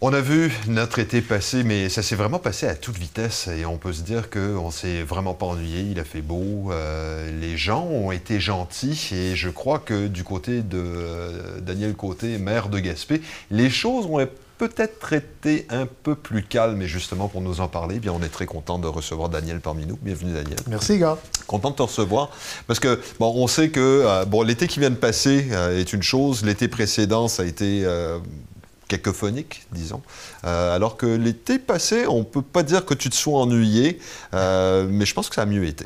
On a vu notre été passer, mais ça s'est vraiment passé à toute vitesse et on peut se dire qu'on s'est vraiment pas ennuyé. Il a fait beau, euh, les gens ont été gentils et je crois que du côté de euh, Daniel Côté, maire de Gaspé, les choses ont peut-être été un peu plus calmes et justement pour nous en parler, eh bien on est très content de recevoir Daniel parmi nous. Bienvenue Daniel. Merci gars. Content de te recevoir parce que bon, on sait que euh, bon l'été qui vient de passer est une chose, l'été précédent ça a été cacophonique, disons. Euh, alors que l'été passé, on peut pas dire que tu te sois ennuyé, euh, mais je pense que ça a mieux été.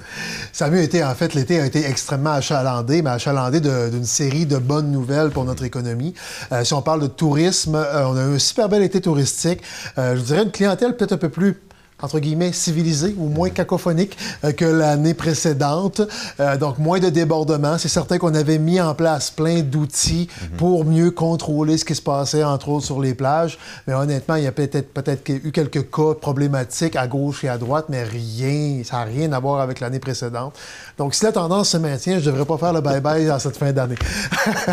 Ça a mieux été. En fait, l'été a été extrêmement achalandé, mais achalandé d'une série de bonnes nouvelles pour notre économie. Euh, si on parle de tourisme, on a eu un super bel été touristique. je dirais une clientèle peut-être un peu plus entre guillemets, civilisé ou moins cacophonique euh, que l'année précédente. Euh, donc, moins de débordements. C'est certain qu'on avait mis en place plein d'outils mhm. pour mieux contrôler ce qui se passait, entre autres, sur les plages. Mais honnêtement, il y a peut-être peut-être eu quelques cas problématiques à gauche et à droite, mais rien, ça n'a rien à voir avec l'année précédente. Donc, si la tendance se maintient, je ne devrais pas faire le bye-bye en cette fin d'année.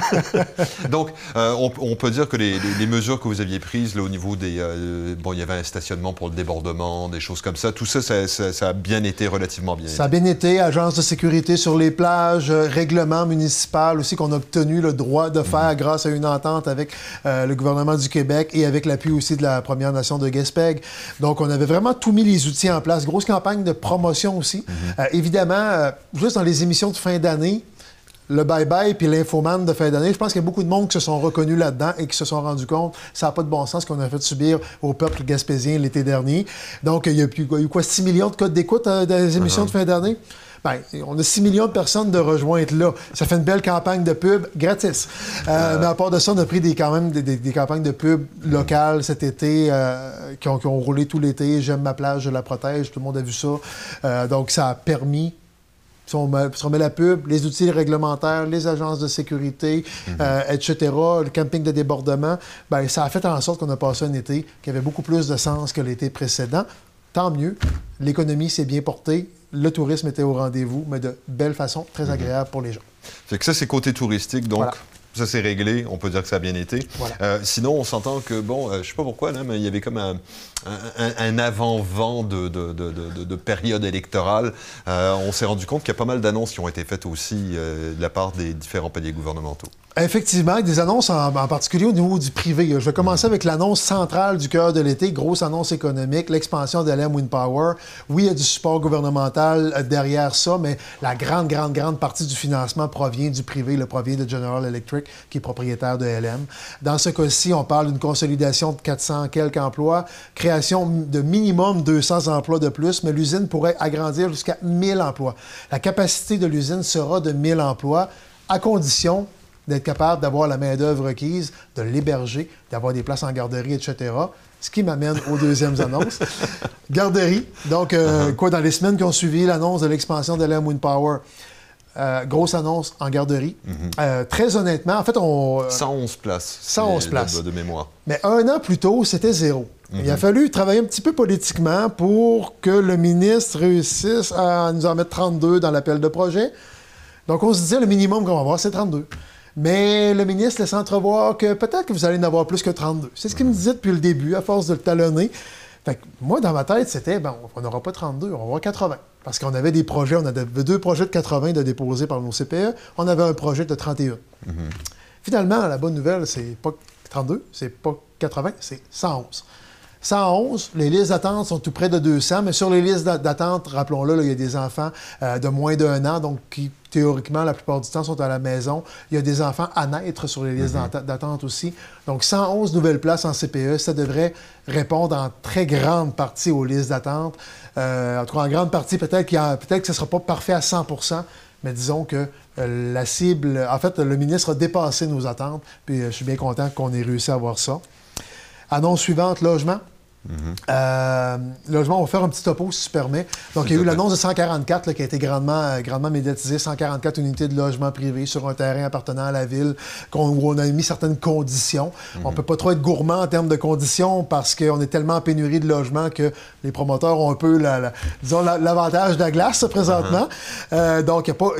Donc, euh, on, peut dire que les, mesures que vous aviez prises là, au niveau des... bon, il y avait un stationnement pour le débordement, des choses comme ça. Tout ça, ça, a bien été relativement bien. Ça a bien été. Agence de sécurité sur les plages, euh, règlement municipal aussi qu'on a obtenu le droit de faire mhm. grâce à une entente avec euh, le gouvernement du Québec et avec l'appui aussi de la Première Nation de Gaspeg. Donc, on avait vraiment tout mis les outils en place. Grosse campagne de promotion aussi. Mhm. Euh, évidemment, juste dans les émissions de fin d'année, le bye-bye puis l'infoman de fin d'année, je pense qu'il y a beaucoup de monde qui se sont reconnus là-dedans et qui se sont rendus compte que ça n'a pas de bon sens qu'on a fait subir au peuple gaspésien l'été dernier. Donc, il y, a eu, quoi, 6 millions de codes d'écoute euh, dans les émissions de fin d'année? Bien, on a 6 millions de personnes de rejointes là. Ça fait une belle campagne de pub gratis. Euh, euh. Mais à part de ça, on a pris des, quand même des, campagnes de pub locales cet été qui, ont, qui, ont, roulé tout l'été. J'aime ma plage, je la protège. Tout le monde a vu ça. donc, ça a permis si on, met, la pub, les outils réglementaires, les agences de sécurité, mhm. euh, etc., le camping de débordement, ben, ça a fait en sorte qu'on a passé un été qui avait beaucoup plus de sens que l'été précédent. Tant mieux. L'économie s'est bien portée. Le tourisme était au rendez-vous, mais de belle façon, très mhm. agréable pour les gens. Fait que ça, c'est côté touristique. Donc, ça, c'est réglé. On peut dire que ça a bien été. Euh, sinon, on s'entend que, bon, euh, je sais pas pourquoi, là, mais il y avait comme un, avant-vent de, période électorale. Euh, on s'est rendu compte qu'il y a pas mal d'annonces qui ont été faites aussi de la part des différents paliers gouvernementaux. Effectivement, des annonces en, particulier au niveau du privé. Je vais commencer avec l'annonce centrale du cœur de l'été, grosse annonce économique, l'expansion de Wind Power. Oui, il y a du support gouvernemental euh, derrière ça, mais la grande, grande, grande partie du financement provient du privé, le provient de General Electric, qui est propriétaire de LM. Dans ce cas-ci, on parle d'une consolidation de 400 quelques emplois, création de minimum 200 emplois de plus, mais l'usine pourrait agrandir jusqu'à 1000 emplois. La capacité de l'usine sera de 1000 emplois à condition d'être capable d'avoir la main-d'œuvre requise, de l'héberger, d'avoir des places en garderie, etc. Ce qui m'amène aux deuxièmes annonces. Garderie. Donc, euh, uh-huh. quoi, dans les semaines qui ont suivi l'annonce de l'expansion de l'M Wind Power, euh, grosse annonce en garderie. Mm-hmm. Euh, très honnêtement, en fait, on. 111 places. 111 places. De, mémoire. Mais un an plus tôt, c'était zéro. Il a mm-hmm. fallu travailler un petit peu politiquement pour que le ministre réussisse à nous en mettre 32 dans l'appel de projet. Donc, on se disait, le minimum qu'on va avoir, c'est 32. Mais le ministre laisse entrevoir que peut-être que vous allez en avoir plus que 32. C'est ce qu'il me disait depuis le début, à force de le talonner. Fait moi, dans ma tête, c'était, ben, on n'aura pas 32, on va avoir 80. Parce qu'on avait des projets, on avait deux projets de 80 de déposer par nos CPE, on avait un projet de 31. Mm-hmm. Finalement, la bonne nouvelle, c'est pas 32, c'est pas 80, c'est 111. 111, les listes d'attente sont tout près de 200, mais sur les listes d'attente, rappelons-le, il y a des enfants euh, de moins d'un an, donc qui, théoriquement, la plupart du temps, sont à la maison. Il y a des enfants à naître sur les listes mhm. d'attente aussi. Donc, 111 nouvelles places en CPE, ça devrait répondre en très grande partie aux listes d'attente. Euh, en tout cas, en grande partie, peut-être peut que ce ne sera pas parfait à 100% mais disons que euh, la cible, en fait, le ministre a dépassé nos attentes, puis je suis bien content qu'on ait réussi à avoir ça. Annonce suivante, logement. Euh, logement, on va faire un petit topo, si tu permets. Donc, il y a eu l'annonce de 144 qui a été grandement, euh, grandement médiatisée. 144 unités de logement privé sur un terrain appartenant à la ville où on a mis certaines conditions. On ne On peut pas trop être gourmand en termes de conditions parce qu'on est tellement en pénurie de logements que les promoteurs ont un peu, la, disons, l'avantage de la glace présentement. Uh-huh. Euh, donc, il n'y a pas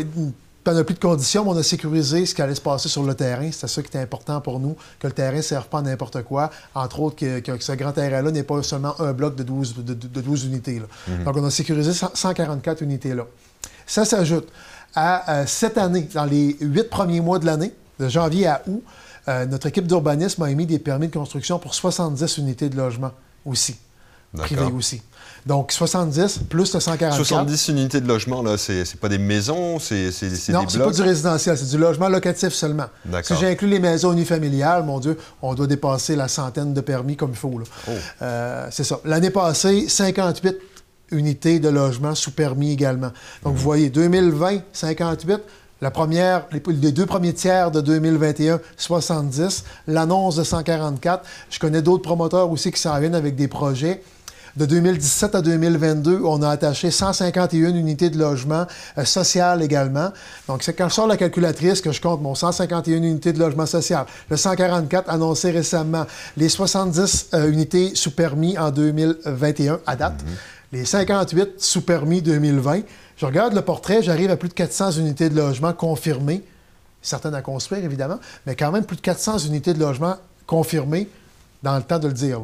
panoplie de conditions, mais on a sécurisé ce qui allait se passer sur le terrain. C'était ça qui était important pour nous, que le terrain ne serve pas à n'importe quoi. Entre autres, que, ce grand terrain-là n'est pas seulement un bloc de 12, de, 12 unités. Mhm. Donc, on a sécurisé 144 unités-là. Ça s'ajoute à euh, cette année, dans les huit premiers mois de l'année, de janvier à août, euh, notre équipe d'urbanisme a émis des permis de construction pour 70 unités de logement aussi, privées aussi. Donc, 70 plus le 144. 70 unités de logement, là, c'est pas des maisons, c'est des blocs? Non, c'est pas du résidentiel, c'est du logement locatif seulement. Si j'inclus les maisons unifamiliales, mon Dieu, on doit dépasser la centaine de permis comme il faut. Oh. Euh, c'est ça. L'année passée, 58 unités de logement sous permis également. Donc, vous voyez, 2020, 58. La première, les, deux premiers tiers de 2021, 70. L'annonce de 144. Je connais d'autres promoteurs aussi qui s'en viennent avec des projets. De 2017 à 2022, on a attaché 151 unités de logement euh, social également. Donc, c'est quand je sors la calculatrice que je compte mon 151 unités de logement social, le 144 annoncé récemment, les 70 euh, unités sous permis en 2021 à date, mhm. les 58 sous permis 2020. Je regarde le portrait, j'arrive à plus de 400 unités de logement confirmées, certaines à construire évidemment, mais quand même plus de 400 unités de logement confirmées dans le temps de le dire.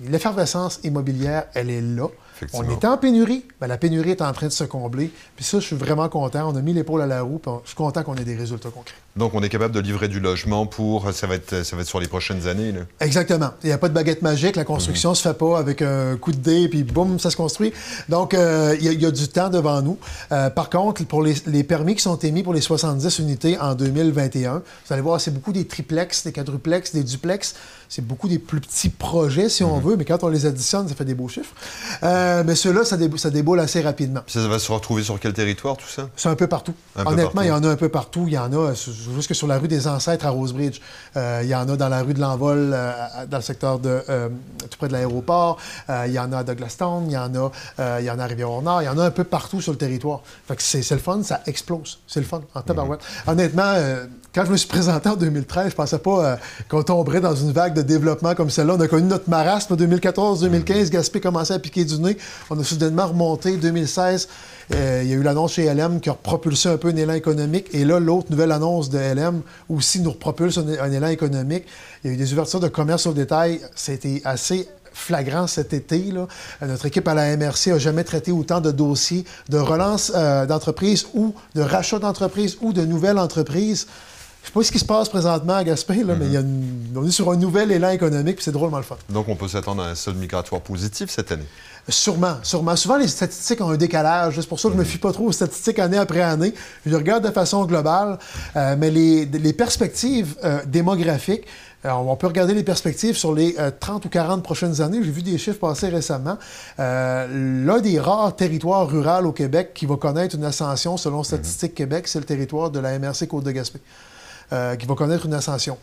L'effervescence immobilière, elle est là. On est en pénurie, mais la pénurie est en train de se combler. Puis ça, je suis vraiment content. On a mis l'épaule à la roue, puis je suis content qu'on ait des résultats concrets. Donc, on est capable de livrer du logement pour. Ça va être, ça va être sur les prochaines années. Là. Exactement. Il n'y a pas de baguette magique. La construction ne mhm. se fait pas avec un coup de dé, puis boum, ça se construit. Donc, euh, il, y a, du temps devant nous. Euh, par contre, pour les, permis qui sont émis pour les 70 unités en 2021, vous allez voir, c'est beaucoup des triplex, des quadruplex, des duplex. C'est beaucoup des plus petits projets, si on mhm. veut, mais quand on les additionne, ça fait des beaux chiffres. Euh, mais ceux-là, ça, ça, déboule assez rapidement. Ça va se retrouver sur quel territoire, tout ça? C'est un peu partout. Honnêtement, il y en a un peu partout. Il y en a jusque sur la rue des Ancêtres à Rosebridge. Euh, il y en a dans la rue de l'Envol, euh, dans le secteur de, euh, tout près de l'aéroport. il y en a à Douglastown, il y en a, il y en a à Rivière-au-Nord. Il y en a un peu partout sur le territoire. Fait que c'est le fun, ça explose. C'est le fun, en tabarouette. Mhm. Honnêtement, quand je me suis présenté en 2013, je pensais pas qu'on tomberait dans une vague de développement comme celle-là. On a connu notre marasme 2014-2015. Gaspé commençait à piquer du nez. On a soudainement remonté 2016. Euh, il y a eu l'annonce chez LM qui a propulsé un peu un élan économique. Et là, l'autre nouvelle annonce de LM aussi nous propulse un, élan économique. Il y a eu des ouvertures de commerce au détail. C'était assez flagrant cet été. Euh, notre équipe à la MRC n'a jamais traité autant de dossiers de relance euh, d'entreprise ou de rachat d'entreprise ou de nouvelles entreprises. Je sais pas ce qui se passe présentement à Gaspé, là, mais il y a on est sur un nouvel élan économique, puis c'est drôlement le fun. Donc, on peut s'attendre à un solde migratoire positif cette année? Sûrement, sûrement. Souvent, les statistiques ont un décalage. C'est pour ça que je ne me fie pas trop aux statistiques année après année. Je regarde de façon globale. Euh, mais les, perspectives euh, démographiques, euh, on peut regarder les perspectives sur les 30 ou 40 prochaines années. J'ai vu des chiffres passer récemment. L'un des rares territoires ruraux au Québec qui va connaître une ascension selon Statistique Québec, c'est le territoire de la MRC Côte-de-Gaspé, qui va connaître une ascension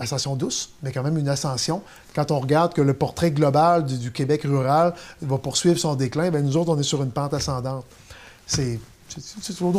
ascension douce, mais quand même une ascension. Quand on regarde que le portrait global du, Québec rural va poursuivre son déclin, bien, nous autres, on est sur une pente ascendante. C'est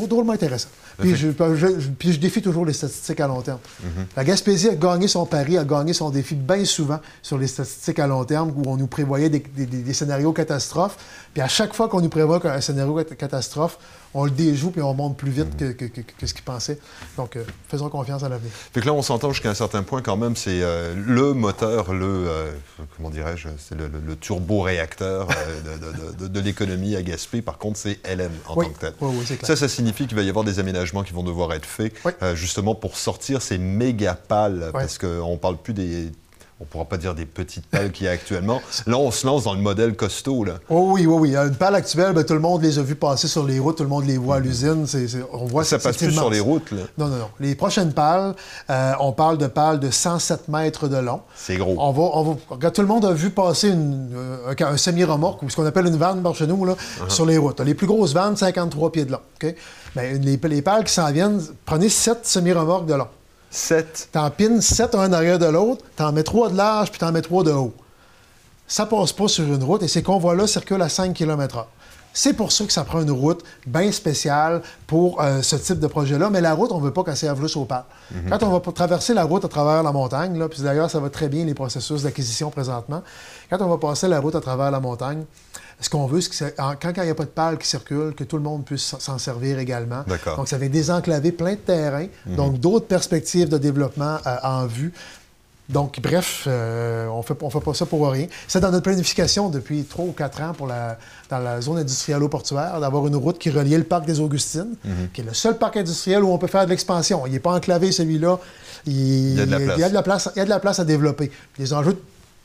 drôlement intéressant. Puis je, puis je, défie toujours les statistiques à long terme. Mm-hmm. La Gaspésie a gagné son pari, a gagné son défi bien souvent sur les statistiques à long terme où on nous prévoyait des, des scénarios catastrophes. Puis à chaque fois qu'on nous prévoit un scénario catastrophe, on le déjoue puis on monte plus vite que, ce qu'il pensait. Donc, euh, faisons confiance à l'avenir. Fait que là, on s'entend jusqu'à un certain point quand même, c'est euh, le moteur, le, euh, comment dirais-je, c'est le, turbo-réacteur de, l'économie à Gaspé. Par contre, c'est LM en tant que tel. Oui, oui, clair. Ça, ça signifie qu'il va y avoir des aménagements qui vont devoir être faits, justement pour sortir ces méga pales, parce qu'on ne parle plus des on ne pourra pas dire des petites pales qu'il y a actuellement. Là, on se lance dans le modèle costaud. Là. Oh oui, oui, oui. Une pale actuelle, ben, tout le monde les a vues passer sur les routes, tout le monde les voit à l'usine. on voit ça passe plus sur les routes. Là. Non, non, non. Les prochaines pales, euh, on parle de pales de 107 mètres de long. C'est gros. On va, on va... tout le monde a vu passer une, euh, un, semi-remorque, ou ce qu'on appelle une vanne par chez nous, là, uh-huh. sur les routes. Les plus grosses vannes, 53 pieds de long. Ben, les, les pales qui s'en viennent, prenez 7 semi-remorques de long. 7. T'en pines 7 un arrière de l'autre, t'en mets 3 de large, puis t'en mets 3 de haut. Ça passe pas sur une route et ces convois-là circulent à 5 km/h. C'est pour ça que ça prend une route bien spéciale pour euh, ce type de projet-là. Mais la route, on ne veut pas qu'elle serve juste au parc. Mhm. Quand on va traverser la route à travers la montagne, là, puis d'ailleurs, ça va très bien les processus d'acquisition présentement, quand on va passer la route à travers la montagne, ce qu'on veut, c'est que quand il n'y a pas de pales qui circulent, que tout le monde puisse s'en servir également. Donc, ça va désenclaver plein de terrains, mhm. donc d'autres perspectives de développement euh, en vue. Donc, bref, euh, on fait, ne fait pas ça pour rien. C'est dans notre planification depuis trois ou quatre ans pour la, dans la zone industrielle portuaire d'avoir une route qui reliait le parc des Augustines, mhm. qui est le seul parc industriel où on peut faire de l'expansion. Il n'est pas enclavé, celui-là. Il, y a de la place. Il y a de la place, il y a de la place à développer. Les enjeux de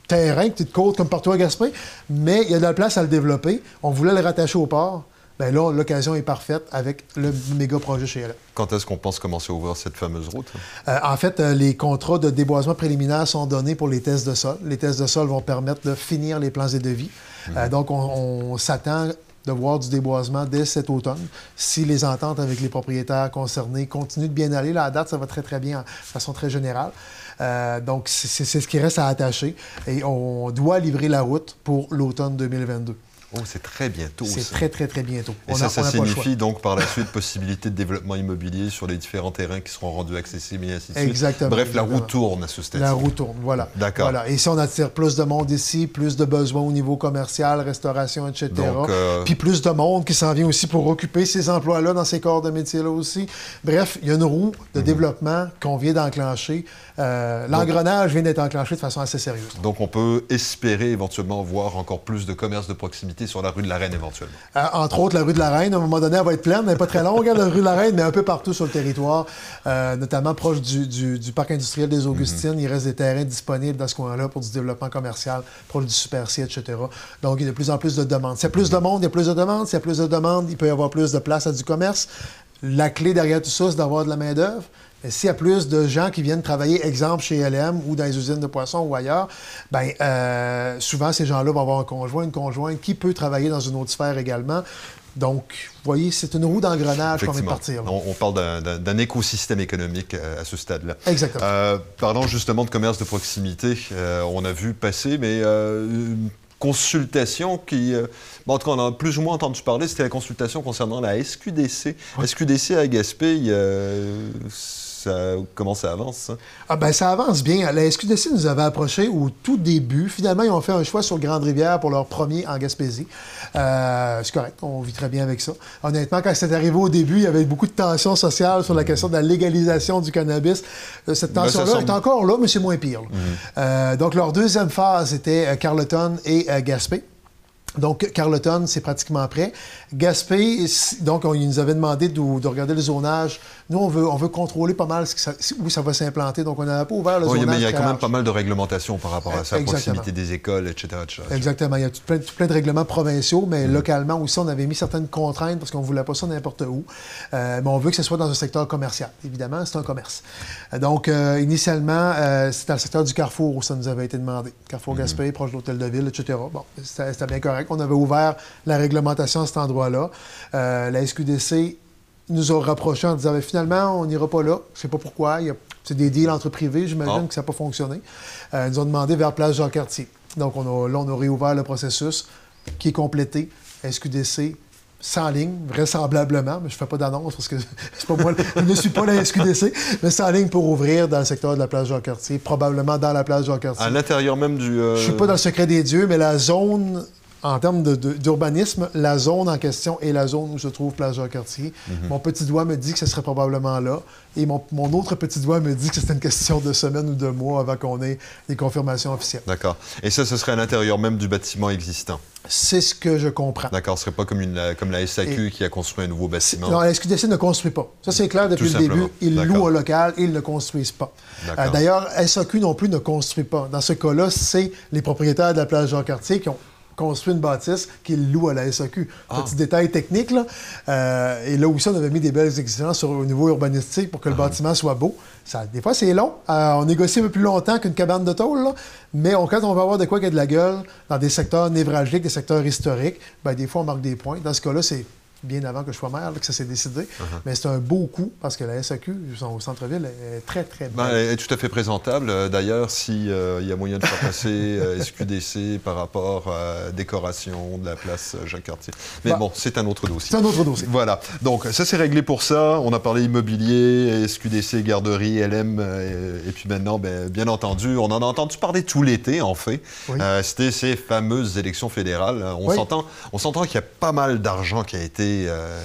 terrain, petite côte comme partout à Gaspé, mais il y a de la place à le développer. On voulait le rattacher au port. Bien là, l'occasion est parfaite avec le méga projet chez elle. Quand est-ce qu'on pense commencer à ouvrir cette fameuse route? Euh, en fait, euh, les contrats de déboisement préliminaire sont donnés pour les tests de sol. Les tests de sol vont permettre de finir les plans et devis. Euh, donc, on, s'attend de voir du déboisement dès cet automne. Si les ententes avec les propriétaires concernés continuent de bien aller, à date, ça va très, très bien de façon très générale. donc, c'est ce qui reste à attacher. Et on doit livrer la route pour l'automne 2022. Oh, c'est très bientôt. C'est très, très, très bientôt. Et ça, ça signifie donc par la suite possibilité de développement immobilier sur les différents terrains qui seront rendus accessibles et ainsi de suite. Exactement. Bref, la roue tourne à ce stade. La roue tourne, voilà. D'accord. Voilà. Et si on attire plus de monde ici, plus de besoins au niveau commercial, restauration, etc. Donc, euh, Puis plus de monde qui s'en vient aussi pour occuper ces emplois-là dans ces corps de métier-là aussi. Bref, il y a une roue de mhm. développement qu'on vient d'enclencher. Euh, l'engrenage vient d'être enclenché de façon assez sérieuse. Donc, on peut espérer éventuellement voir encore plus de commerce de proximité sur la rue de la Reine éventuellement. Euh, entre autres, la rue de la Reine, à un moment donné, elle va être pleine, elle n'est pas très longue, hein, la rue de la Reine, mais un peu partout sur le territoire, euh, notamment proche du, parc industriel des Augustines. Mhm. Il reste des terrains disponibles dans ce coin-là pour du développement commercial, proche du Super C, etc. Donc, il y a de plus en plus de demandes. S'il y a plus de monde, il y a plus de demandes. S'il y a plus de demandes, il peut y avoir plus de place à du commerce. La clé derrière tout ça, c'est d'avoir de la main-d'œuvre. S'il y a plus de gens qui viennent travailler, exemple, chez LM ou dans les usines de poissons ou ailleurs, bien, euh, souvent, ces gens-là vont avoir un conjoint, une conjointe qui peut travailler dans une autre sphère également. Donc, vous voyez, c'est une roue d'engrenage qu'on vient de partir. On, parle d'un écosystème économique euh, à, ce stade-là. Exactement. Euh, parlant justement de commerce de proximité, on a vu passer, mais une consultation qui... En tout cas, on a plus ou moins entendu parler, c'était la consultation concernant la SQDC. SQDC à Gaspé, comment ça avance, ça? Ah ben, ça avance bien. La SQDC nous avait approché au tout début. Finalement, ils ont fait un choix sur Grande-Rivière pour leur premier en Gaspésie. Euh, c'est correct, on vit très bien avec ça. Honnêtement, quand c'est arrivé au début, il y avait beaucoup de tensions sociales sur la question de la légalisation du cannabis. Euh, cette ben, tension-là est encore là, mais c'est moins pire. Mhm. Euh, donc, leur deuxième phase était Carleton et Gaspé. Donc, Carleton, c'est pratiquement prêt. Gaspé, donc, on, il nous avait demandé de, regarder le zonage. Nous, on veut, on veut contrôler pas mal où ça va s'implanter. Donc, on n'a pas ouvert le zonage. mais il y a quand même pas mal de réglementations par rapport à ça, proximité des écoles, etc. Exactement. Il y a tout plein, de règlements provinciaux, mais mm. localement aussi, on avait mis certaines contraintes parce qu'on ne voulait pas ça n'importe où. Euh, mais on veut que ce soit dans un secteur commercial. Évidemment, c'est un commerce. Donc, euh, initialement, euh, c'était dans le secteur du Carrefour où ça nous avait été demandé. Carrefour mm. Gaspé, proche de l'hôtel de ville, etc. Bon, c'était bien correct. On avait ouvert la réglementation à cet endroit-là. Euh, la SQDC nous a rapprochés en disant finalement, on n'ira pas là. Je ne sais pas pourquoi. C'est des deals entre privés, j'imagine ah. que ça n'a pas fonctionné. Euh, ils nous ont demandé vers Place Jean-Cartier. Donc, on a, là, on a réouvert le processus qui est complété. SQDC sans ligne, vraisemblablement, mais je ne fais pas d'annonce parce que c'est pas moi, je ne suis pas la SQDC, mais sans ligne pour ouvrir dans le secteur de la place Jean-Cartier, probablement dans la place Jean-Cartier. À l'intérieur même du. Euh, je ne suis pas dans le secret des dieux, mais la zone en termes d'urbanisme, la zone en question est la zone où se trouve Place Jean-Cartier. Mhm. Mon petit doigt me dit que ce serait probablement là. Et mon, autre petit doigt me dit que c'est une question de semaines ou de mois avant qu'on ait des confirmations officielles. D'accord. Et ça, ce serait à l'intérieur même du bâtiment existant? C'est ce que je comprends. D'accord. Ce ne serait pas comme, une, comme la SAQ qui a construit un nouveau bâtiment? Non, la SQDC ne construit pas. Ça, c'est clair depuis le début. Ils louent au local, ils ne construisent pas. Euh, d'ailleurs, SAQ non plus ne construit pas. Dans ce cas-là, c'est les propriétaires de la place Jean-Cartier qui ont construit une bâtisse qu'il loue à la SAQ. Ah. Petit détail technique, là. Euh, et là aussi, on avait mis des belles exigences sur, au niveau urbanistique pour que le ah. bâtiment soit beau. Ça, des fois, c'est long. Euh, on négocie un peu plus longtemps qu'une cabane de tôle, là. mais quand on va avoir de quoi qui a de la gueule dans des secteurs névralgiques, des secteurs historiques, ben, des fois, on marque des points. Dans ce cas-là, c'est bien avant que je sois maire, que ça s'est décidé. Uh-huh. Mais c'est un beau coup parce que la SAQ, au centre-ville, est très, très ben, belle. elle est tout à fait présentable. Euh, D'ailleurs, s'il y a moyen de faire passer euh, SQDC par rapport à la décoration de la place Jacques-Cartier. Mais Bah, bon, c'est un autre dossier. C'est un autre dossier. Voilà. Donc, ça, c'est réglé pour ça. On a parlé immobilier, SQDC, garderie, LM. euh, et puis maintenant, ben, bien entendu, on en a entendu parler tout l'été, en fait. Oui. Euh, C'était ces fameuses élections fédérales. On Oui. s'entend qu'il y a pas mal d'argent qui a été... euh,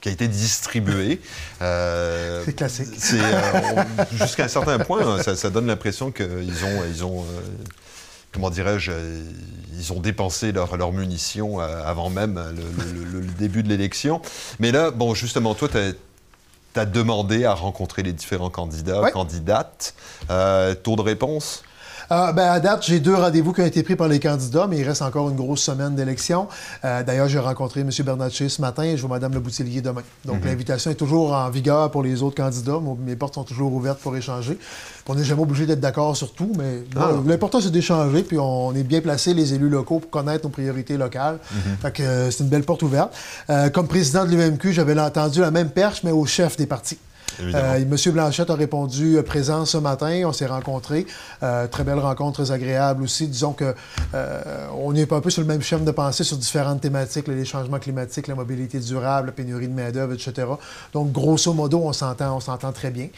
qui a été distribué. Euh, C'est classique. euh, Jusqu'à un certain point, ça, ça donne l'impression qu'ils ont, ils ont euh, comment dirais-je, ils ont dépensé leurs leurs munitions avant même le, le- le- le début de l'élection. Mais là, bon, justement, toi, tu as, demandé à rencontrer les différents candidats, Ouais. candidates. Euh, taux de réponse? Euh, ben, à date, j'ai deux rendez-vous qui ont été pris par les candidats, mais il reste encore une grosse semaine d'élection. Euh, D'ailleurs, j'ai rencontré M. Bernatchez ce matin et je vois Mme Le Boutillier demain. Donc, l'invitation est toujours en vigueur pour les autres candidats. Mes portes sont toujours ouvertes pour échanger. On n'est jamais obligé d'être d'accord sur tout, mais Ah. l'important, c'est d'échanger. Puis on est bien placés, les élus locaux, pour connaître nos priorités locales. Fait que euh, c'est une belle porte ouverte. Euh, comme président de l'UMQ, j'avais entendu la même perche, mais au chef des partis. Euh, Monsieur Blanchette a répondu euh, présent ce matin. On s'est rencontrés. Euh, très belle rencontre, très agréable aussi. Disons que euh, on est un peu sur le même schéma de pensée sur différentes thématiques, les changements climatiques, la mobilité durable, la pénurie de main-d'œuvre, etc. Donc, grosso modo, on s'entend, on s'entend très bien.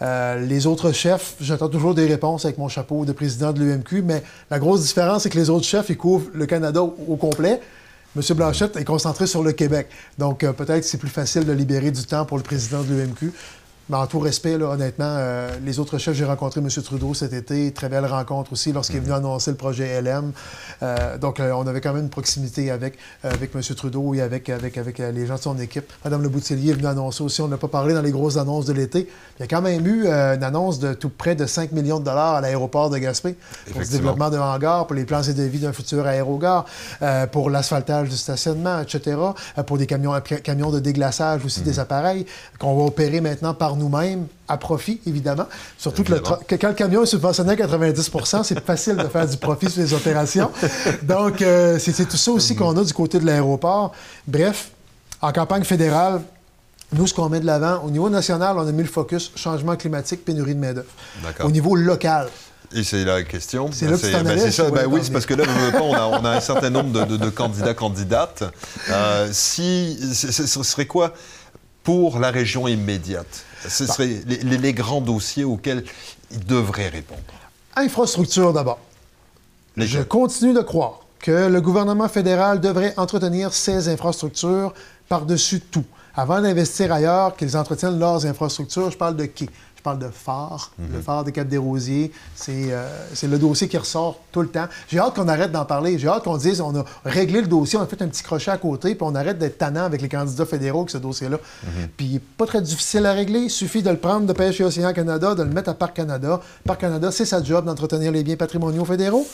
Les autres chefs, j'attends toujours des réponses avec mon chapeau de président de l'UMQ, mais la grosse différence, c'est que les autres chefs, ils couvrent le Canada au, complet. M. Blanchette est concentré sur le Québec. Donc, peut-être c'est plus facile de libérer du temps pour le président de l'UMQ. Mais en tout respect, là, honnêtement, euh, les autres chefs, j'ai rencontré M. Trudeau cet été. Très belle rencontre aussi lorsqu'il est venu annoncer le projet LM. Euh, donc, euh, on avait quand même une proximité avec, avec M. Trudeau et avec, avec, avec les gens de son équipe. Mme Le Boutillier est venue annoncer aussi. On n'a pas parlé dans les grosses annonces de l'été. Il y a quand même eu une annonce de tout près de 5 millions de dollars à l'aéroport de Gaspé pour le développement de hangars, pour les plans et devis d'un futur aérogare, pour l'asphaltage du stationnement, etc., pour des camions, camions de déglaçage aussi, des appareils qu'on va opérer maintenant par nous-mêmes, à profit, évidemment. Surtout que, le quand le camion est subventionné à 90 c'est facile de faire du profit sur les opérations. Donc, euh, c'est tout ça aussi qu'on a du côté de l'aéroport. Bref, en campagne fédérale, nous, ce qu'on met de l'avant, au niveau national, on a mis le focus changement climatique, pénurie de main-d'œuvre. Au niveau local, Et c'est la question. C'est ben, ça. Ben voyais oui, c'est parce que là, on, a, on a un certain nombre de, de- de candidats, candidates. Euh, si, ce serait quoi pour la région immédiate? Ce Bah. seraient les, les- les grands dossiers auxquels ils devraient répondre. infrastructure d'abord. Je continue de croire que le gouvernement fédéral devrait entretenir ses infrastructures par-dessus tout. Avant d'investir ailleurs, qu'ils entretiennent leurs infrastructures, je parle de qui? Je parle de phare, le phare des Cap-des-Rosiers. C'est euh, c'est le dossier qui ressort tout le temps. J'ai hâte qu'on arrête d'en parler. J'ai hâte qu'on dise on a réglé le dossier, on a fait un petit crochet à côté, puis on arrête d'être tannant avec les candidats fédéraux avec ce dossier-là. Puis il n'est pas très difficile à régler. Il suffit de le prendre de Pêche et Océan Canada, de le mettre à Parc Canada. Parc Canada, c'est sa job d'entretenir les biens patrimoniaux fédéraux.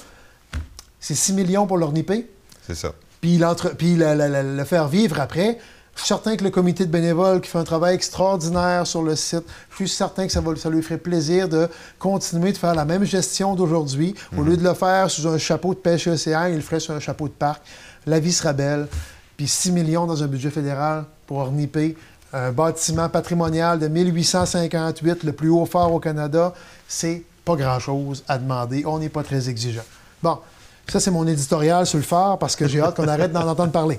C'est 6 millions pour l'orniper C'est ça. puis, puis le, le- le- le faire vivre après. Je suis certain que le comité de bénévoles qui fait un travail extraordinaire sur le site, je suis certain que ça, va, ça lui ferait plaisir de continuer de faire la même gestion d'aujourd'hui. Au lieu de le faire sous un chapeau de pêche et océan, il le ferait sur un chapeau de parc. La vie sera belle. Puis 6 millions dans un budget fédéral pour orniper un bâtiment patrimonial de 1858, le plus haut phare au Canada, c'est pas grand-chose à demander. On n'est pas très exigeant. Bon, ça, c'est mon éditorial sur le phare parce que j'ai hâte qu'on arrête d'en entendre parler.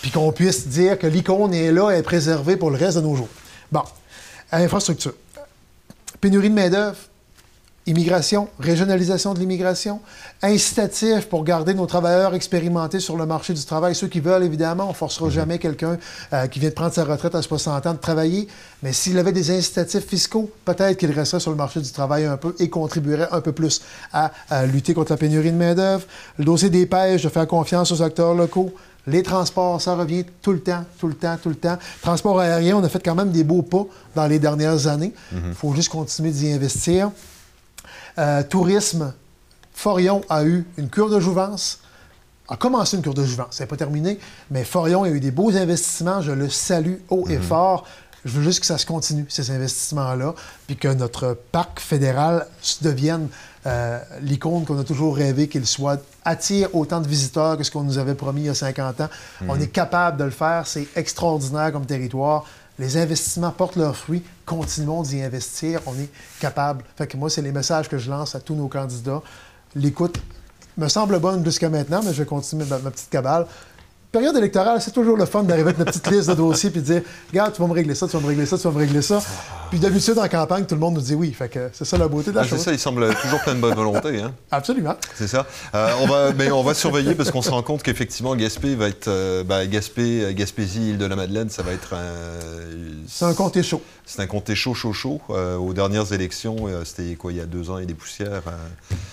Puis qu'on puisse dire que l'icône est là, est préservée pour le reste de nos jours. Bon, infrastructure. Pénurie de main-d'œuvre, immigration, régionalisation de l'immigration, incitatif pour garder nos travailleurs expérimentés sur le marché du travail. Ceux qui veulent, évidemment, on ne forcera jamais quelqu'un euh, qui vient de prendre sa retraite à 60 ans de travailler. Mais s'il avait des incitatifs fiscaux, peut-être qu'il resterait sur le marché du travail un peu et contribuerait un peu plus à, à lutter contre la pénurie de main-d'œuvre. Le dossier des pêches, de faire confiance aux acteurs locaux. Les transports, ça revient tout le temps, tout le temps, tout le temps. Transport aérien, on a fait quand même des beaux pas dans les dernières années. Il faut juste continuer d'y investir. Euh, tourisme, Forion a eu une cure de jouvence, a commencé une cure de jouvence. C'est pas terminé, mais Forion a eu des beaux investissements. Je le salue haut et fort. Je veux juste que ça se continue, ces investissements-là, puis que notre parc fédéral devienne euh, l'icône qu'on a toujours rêvé qu'il soit, attire autant de visiteurs que ce qu'on nous avait promis il y a 50 ans. On mhm. est capable de le faire, c'est extraordinaire comme territoire. Les investissements portent leurs fruits, continuons d'y investir, on est capable. Fait moi, c'est les messages que je lance à tous nos candidats. L'écoute me semble bonne jusqu'à maintenant, mais je vais continuer ma petite cabale période électorale, c'est toujours le fun d'arriver avec une petite liste de dossiers puis de dire Regarde, tu vas me régler ça, tu vas me régler ça, tu vas me régler ça. Puis d'habitude, en campagne, tout le monde nous dit oui. Fait que c'est ça la beauté de la ah, chose. C'est ça, il semble toujours plein de bonne volonté. Hein? Absolument. C'est ça. Euh, on, va, mais on va surveiller parce qu'on se rend compte qu'effectivement, Gaspé va être. Euh, ben, Gaspé, Gaspésie, île de la Madeleine, ça va être un. C'est un comté chaud. C'est un comté chaud, chaud, chaud. Euh, aux dernières élections, c'était quoi, il y a deux ans et des poussières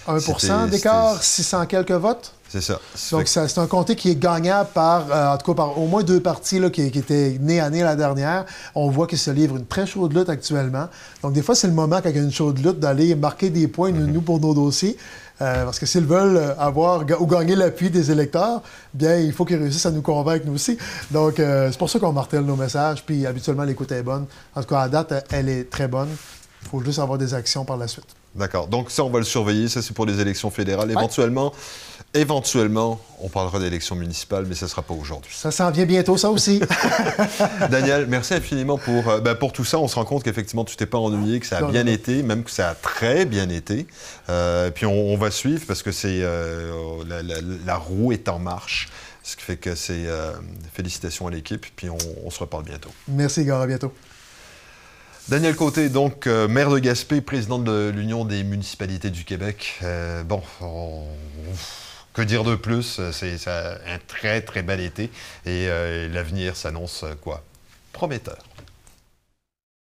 1% d'écart, 600 quelques votes? C'est ça. Donc, c'est un comté qui est gagnable par, euh, en tout cas, par au moins deux partis là, qui, étaient nés à nez la dernière. On voit qu'ils se livrent une très chaude lutte actuellement. Donc, des fois, c'est le moment, quand il y a une chaude lutte, d'aller marquer des points, nous, pour nos dossiers. Euh, parce que s'ils veulent avoir ou gagner l'appui des électeurs, bien, il faut qu'ils réussissent à nous convaincre, nous aussi. Donc, euh, c'est pour ça qu'on martèle nos messages. Puis, habituellement, l'écoute est bonne. En tout cas, à date, elle est très bonne. Il faut juste avoir des actions par la suite. D'accord. Donc, ça, on va le surveiller. Ça, c'est pour les élections fédérales. Éventuellement. Éventuellement, on parlera d'élections municipales, mais ce ne sera pas aujourd'hui. Ça s'en vient bientôt, ça aussi. Daniel, merci infiniment pour, euh, ben, pour tout ça. On se rend compte qu'effectivement, tu t'es pas ennuyé, que ça a bien été, même que ça a très bien été. Euh, puis on, va suivre parce que c'est euh, la, roue est en marche. Ce qui fait que c'est félicitations à l'équipe, puis on, se reparle bientôt. Merci, Gare, à bientôt. Daniel Côté, donc maire de Gaspé, président de l'Union des municipalités du Québec. bon, on que dire de plus? C'est un très très bel été. Et euh, l'avenir s'annonce quoi? Prometteur.